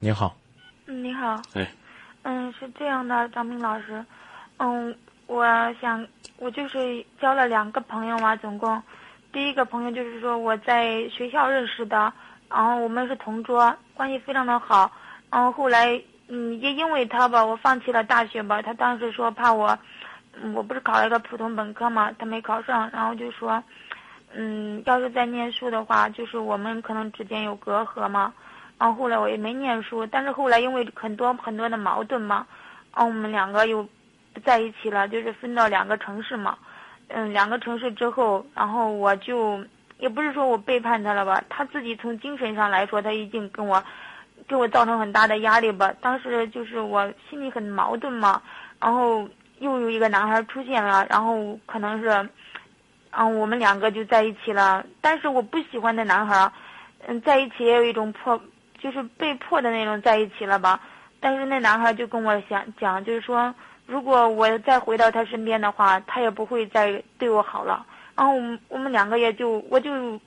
你好，嗯，你好，哎，嗯，是这样的，张明老师，嗯，我想我就是交了两个朋友嘛，总共，第一个朋友就是说我在学校认识的，然后我们是同桌，关系非常的好，然后后来，嗯，也因为他吧，我放弃了大学吧，他当时说怕我，嗯我不是考了一个普通本科嘛，他没考上，然后就说，嗯，要是再念书的话，就是我们可能之间有隔阂嘛。然后后来我也没念书，但是后来因为很多很多的矛盾嘛，然后我们两个又不在一起了，就是分到两个城市嘛。嗯，两个城市之后，然后我就也不是说我背叛他了吧，他自己从精神上来说，他已经跟我给我造成很大的压力吧。当时就是我心里很矛盾嘛，然后又有一个男孩出现了，然后可能是，嗯，我们两个就在一起了。但是我不喜欢那男孩，嗯，在一起也有一种破。就是被迫的那种在一起了吧，但是那男孩就跟我想讲，就是说，如果我再回到他身边的话，他也不会再对我好了。然后我们两个也就我就，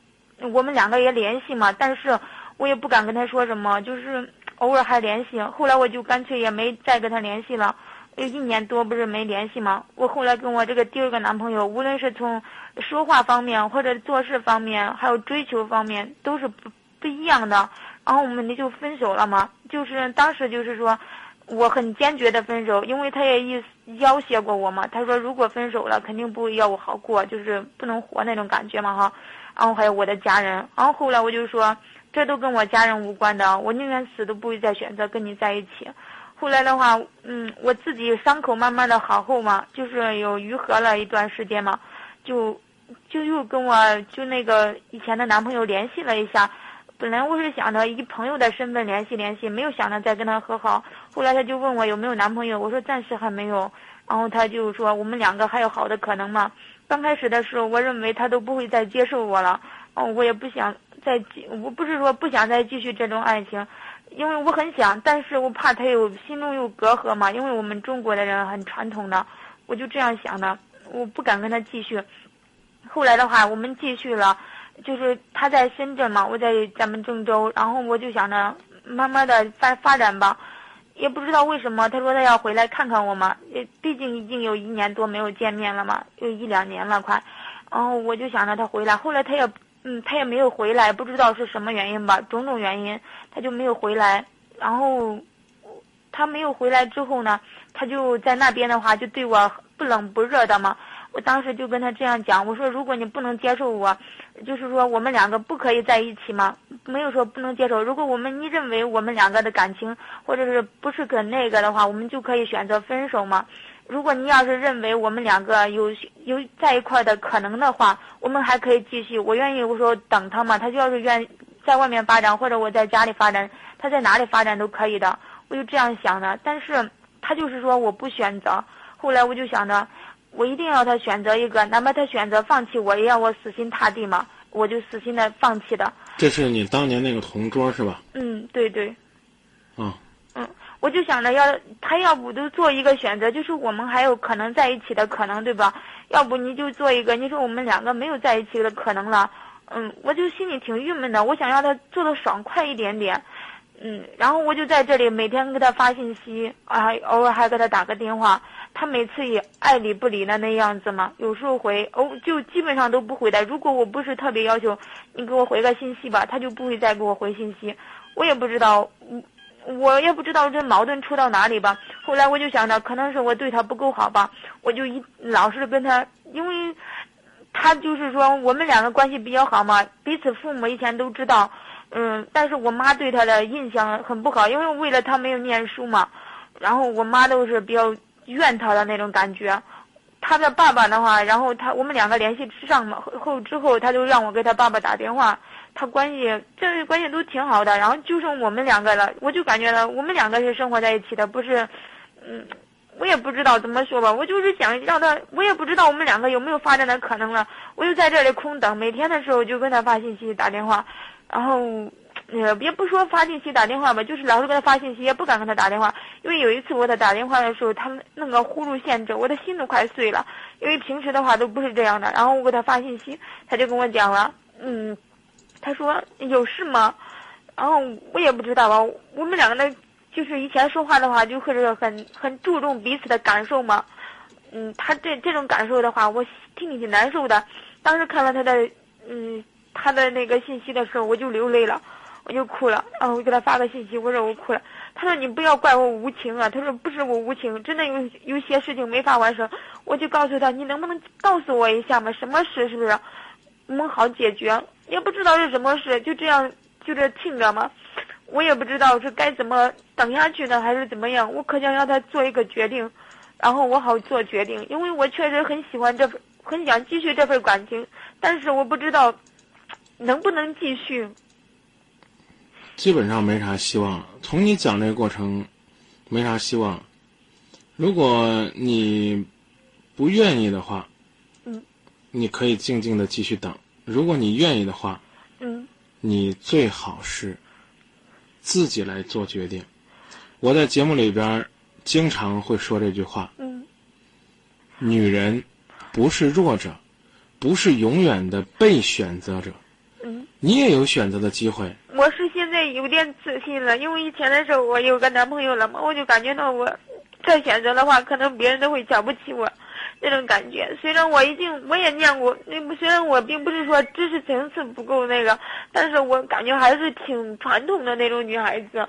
我们两个也联系嘛，但是我也不敢跟他说什么，就是偶尔还联系。后来我就干脆也没再跟他联系了，有一年多不是没联系嘛。我后来跟我这个第二个男朋友，无论是从说话方面，或者做事方面，还有追求方面，都是不不一样的。然后我们就分手了嘛，就是当时就是说，我很坚决的分手，因为他也意要挟过我嘛。他说如果分手了，肯定不会要我好过，就是不能活那种感觉嘛哈。然后还有我的家人，然后后来我就说，这都跟我家人无关的，我宁愿死都不会再选择跟你在一起。后来的话，嗯，我自己伤口慢慢的好后嘛，就是有愈合了一段时间嘛，就就又跟我就那个以前的男朋友联系了一下。本来我是想着以朋友的身份联系联系，没有想着再跟他和好。后来他就问我有没有男朋友，我说暂时还没有。然后他就说我们两个还有好的可能吗？刚开始的时候，我认为他都不会再接受我了。哦，我也不想再继，我不是说不想再继续这种爱情，因为我很想，但是我怕他有心中有隔阂嘛。因为我们中国的人很传统的，我就这样想的，我不敢跟他继续。后来的话，我们继续了。就是他在深圳嘛，我在咱们郑州，然后我就想着慢慢的发发展吧，也不知道为什么，他说他要回来看看我嘛，也毕竟已经有一年多没有见面了嘛，有一两年了快，然后我就想着他回来，后来他也嗯他也没有回来，不知道是什么原因吧，种种原因他就没有回来，然后他没有回来之后呢，他就在那边的话就对我不冷不热的嘛。我当时就跟他这样讲，我说如果你不能接受我，就是说我们两个不可以在一起吗？没有说不能接受。如果我们你认为我们两个的感情或者是不是跟那个的话，我们就可以选择分手吗？如果你要是认为我们两个有有在一块的可能的话，我们还可以继续。我愿意我说等他嘛，他就要是愿在外面发展或者我在家里发展，他在哪里发展都可以的。我就这样想的，但是他就是说我不选择。后来我就想着。我一定要他选择一个，哪怕他选择放弃我，也要我死心塌地嘛。我就死心的放弃的。这是你当年那个同桌是吧？嗯，对对。嗯。嗯，我就想着要他要不都做一个选择，就是我们还有可能在一起的可能，对吧？要不你就做一个，你说我们两个没有在一起的可能了。嗯，我就心里挺郁闷的，我想让他做的爽快一点点。嗯，然后我就在这里每天给他发信息，啊，偶尔还给他打个电话。他每次也爱理不理的那样子嘛，有时候回哦，就基本上都不回的。如果我不是特别要求你给我回个信息吧，他就不会再给我回信息。我也不知道，我也不知道这矛盾出到哪里吧。后来我就想着，可能是我对他不够好吧，我就一老是跟他，因为，他就是说我们两个关系比较好嘛，彼此父母以前都知道，嗯，但是我妈对他的印象很不好，因为为了他没有念书嘛，然后我妈都是比较。怨他的那种感觉，他的爸爸的话，然后他我们两个联系上嘛后之后，他就让我给他爸爸打电话，他关系这关系都挺好的，然后就剩我们两个了，我就感觉到我们两个是生活在一起的，不是，嗯，我也不知道怎么说吧，我就是想让他，我也不知道我们两个有没有发展的可能了，我就在这里空等，每天的时候就跟他发信息打电话，然后。呃，也不说发信息打电话吧，就是老是给他发信息，也不敢跟他打电话。因为有一次我给他打电话的时候，他那个呼噜限制，我的心都快碎了。因为平时的话都不是这样的。然后我给他发信息，他就跟我讲了，嗯，他说有事吗？然后我也不知道吧，我们两个呢，就是以前说话的话，就会是很很注重彼此的感受嘛。嗯，他这这种感受的话，我听你挺难受的。当时看到他的嗯他的那个信息的时候，我就流泪了，我就哭了。然后我给他发个信息，我说我哭了。他说你不要怪我无情啊，他说不是我无情，真的有有些事情没法完成。我就告诉他，你能不能告诉我一下嘛？什么事是不是？我们好解决。也不知道是什么事，就这样就这听着嘛。我也不知道是该怎么等下去呢，还是怎么样。我可想让他做一个决定，然后我好做决定，因为我确实很喜欢这份，很想继续这份感情，但是我不知道能不能继续。基本上没啥希望了。从你讲这个过程，没啥希望。如果你不愿意的话，嗯，你可以静静的继续等。如果你愿意的话，嗯，你最好是自己来做决定。我在节目里边经常会说这句话：嗯，女人不是弱者，不是永远的被选择者。嗯，你也有选择的机会。我是现现在有点自信了，因为以前的时候我有个男朋友了嘛，我就感觉到我再选择的话，可能别人都会瞧不起我，那种感觉。虽然我已经我也念过，那虽然我并不是说知识层次不够那个，但是我感觉还是挺传统的那种女孩子。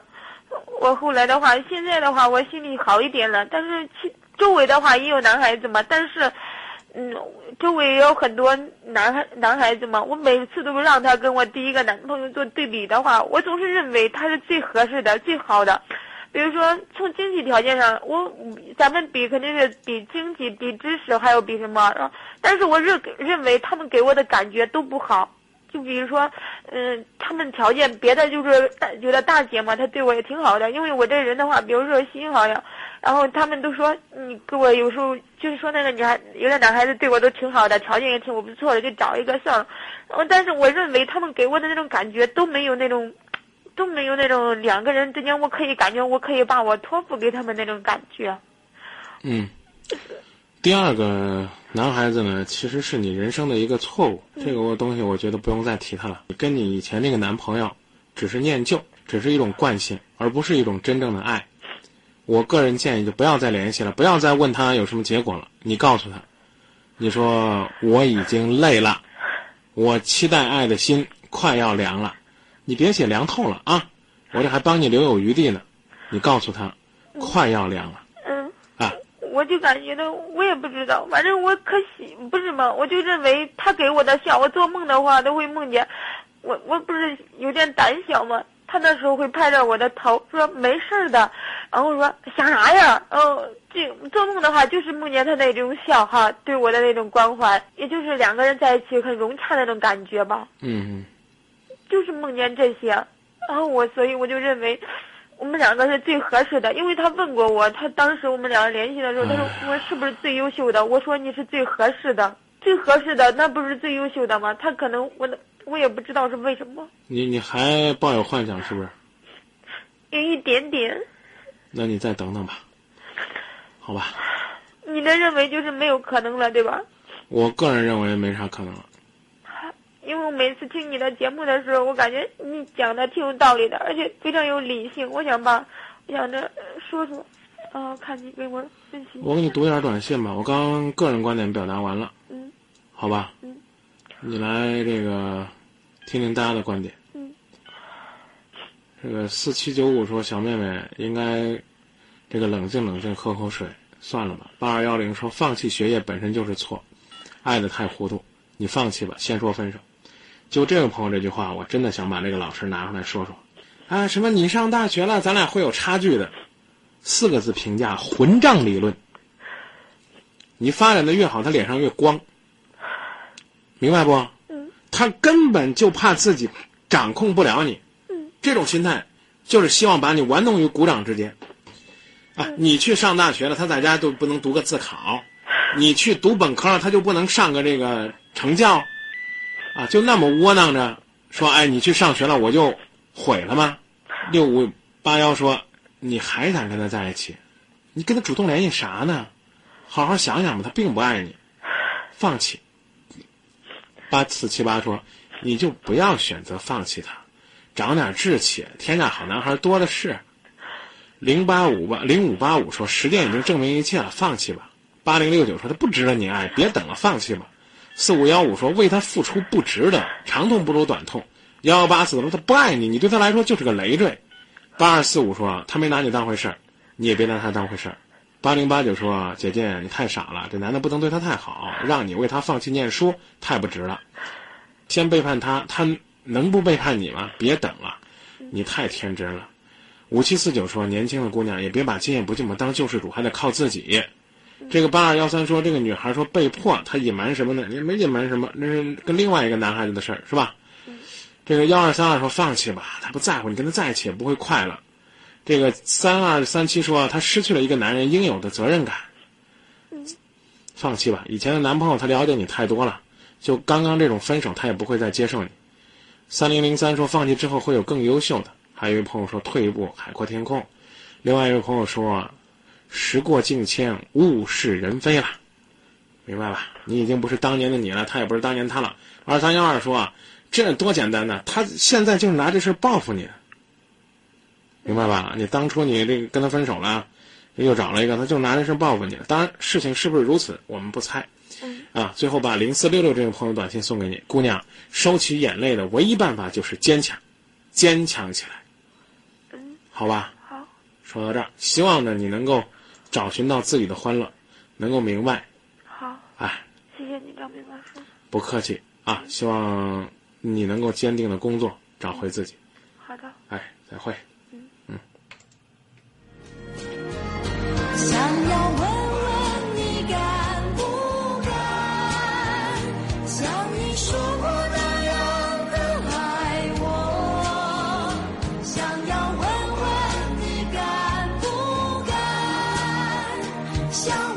我后来的话，现在的话，我心里好一点了，但是周围的话也有男孩子嘛，但是。嗯，周围也有很多男孩男孩子嘛，我每次都让他跟我第一个男朋友做对比的话，我总是认为他是最合适的、最好的。比如说从经济条件上，我咱们比肯定是比经济、比知识，还有比什么？但是我认认为他们给我的感觉都不好。就比如说，嗯，他们条件别的就是觉得大姐嘛，她对我也挺好的，因为我这人的话，比如说心好呀。然后他们都说你给我有时候就是说那个女孩有的男孩子对我都挺好的，条件也挺不错的，就找一个算了。然后但是我认为他们给我的那种感觉都没有那种，都没有那种两个人之间我可以感觉我可以把我托付给他们那种感觉。嗯，第二个男孩子呢，其实是你人生的一个错误。这个东西我觉得不用再提他了。你跟你以前那个男朋友只是念旧，只是一种惯性，而不是一种真正的爱。我个人建议就不要再联系了，不要再问他有什么结果了。你告诉他，你说我已经累了，我期待爱的心快要凉了。你别写凉透了啊，我这还帮你留有余地呢。你告诉他，快要凉了。我就感觉到，我也不知道，反正我可喜不是嘛，我就认为他给我的笑，我做梦的话都会梦见。我我不是有点胆小吗？他那时候会拍着我的头说没事的。然后说想啥呀？哦，这做梦的话就是梦见他那种笑哈，对我的那种关怀，也就是两个人在一起很融洽那种感觉吧。嗯。就是梦见这些，然后我所以我就认为，我们两个是最合适的。因为他问过我，他当时我们两个联系的时候，他说我是不是最优秀的？我说你是最合适的，最合适的那不是最优秀的吗？他可能我的我也不知道是为什么。你你还抱有幻想是不是？有一点点。那你再等等吧，好吧？你的认为就是没有可能了，对吧？我个人认为没啥可能了。我每次听你的节目的时候，我感觉你讲的挺有道理的，而且非常有理性。我想把，我想着说说，啊，看你给我分析。我给你读点短信吧，我刚个人观点表达完了。嗯。好吧。嗯。你来这个，听听大家的观点。嗯这个四七九五说：“小妹妹应该这个冷静冷静，喝口水，算了吧。”八二幺零说：“放弃学业本身就是错，爱的太糊涂，你放弃吧，先说分手。”就这位朋友这句话，我真的想把这个老师拿出来说说。啊，什么你上大学了，咱俩会有差距的，四个字评价：混账理论。你发展的越好，他脸上越光，明白不？他根本就怕自己掌控不了你。这种心态，就是希望把你玩弄于股掌之间，啊，你去上大学了，他在家都不能读个自考；你去读本科了，他就不能上个这个成教，啊，就那么窝囊着说，哎，你去上学了，我就毁了吗？六五八幺说，你还想跟他在一起？你跟他主动联系啥呢？好好想想吧，他并不爱你，放弃。八四七八说，你就不要选择放弃他。长点志气，天下好男孩多的是。零八五八零五八五说，时间已经证明一切了，放弃吧。八零六九说，他不值得你爱，别等了，放弃吧。四五幺五说，为他付出不值得，长痛不如短痛。幺幺八四说，他不爱你，你对他来说就是个累赘。八二四五说，他没拿你当回事儿，你也别拿他当回事儿。八零八九说，姐姐你太傻了，这男的不能对他太好，让你为他放弃念书太不值了。先背叛他，他能不背叛你吗？别等了，你太天真了。五七四九说，年轻的姑娘也别把今夜不寂寞当救世主，还得靠自己。这个八二幺三说，这个女孩说被迫，她隐瞒什么呢？也没隐瞒什么，那是跟另外一个男孩子的事儿，是吧？这个幺二三二说放弃吧，他不在乎你跟他在一起也不会快乐。这个三二三七说他失去了一个男人应有的责任感。放弃吧，以前的男朋友他了解你太多了，就刚刚这种分手他也不会再接受你。三零零三说放弃之后会有更优秀的。还有一位朋友说退一步海阔天空。另外一位朋友说时过境迁物是人非了，明白吧？你已经不是当年的你了，他也不是当年他了。二三幺二说啊。这多简单呢！他现在就是拿这事报复你，明白吧？你当初你这个跟他分手了，又找了一个，他就拿这事报复你。当然，事情是不是如此，我们不猜。啊，最后把零四六六这个朋友短信送给你，姑娘，收起眼泪的唯一办法就是坚强，坚强起来。嗯，好吧。好。说到这儿，希望呢你能够找寻到自己的欢乐，能够明白。好。哎。谢谢你，张明老师。不客气啊，希望。你能够坚定的工作，找回自己。好的。哎，再会。笑。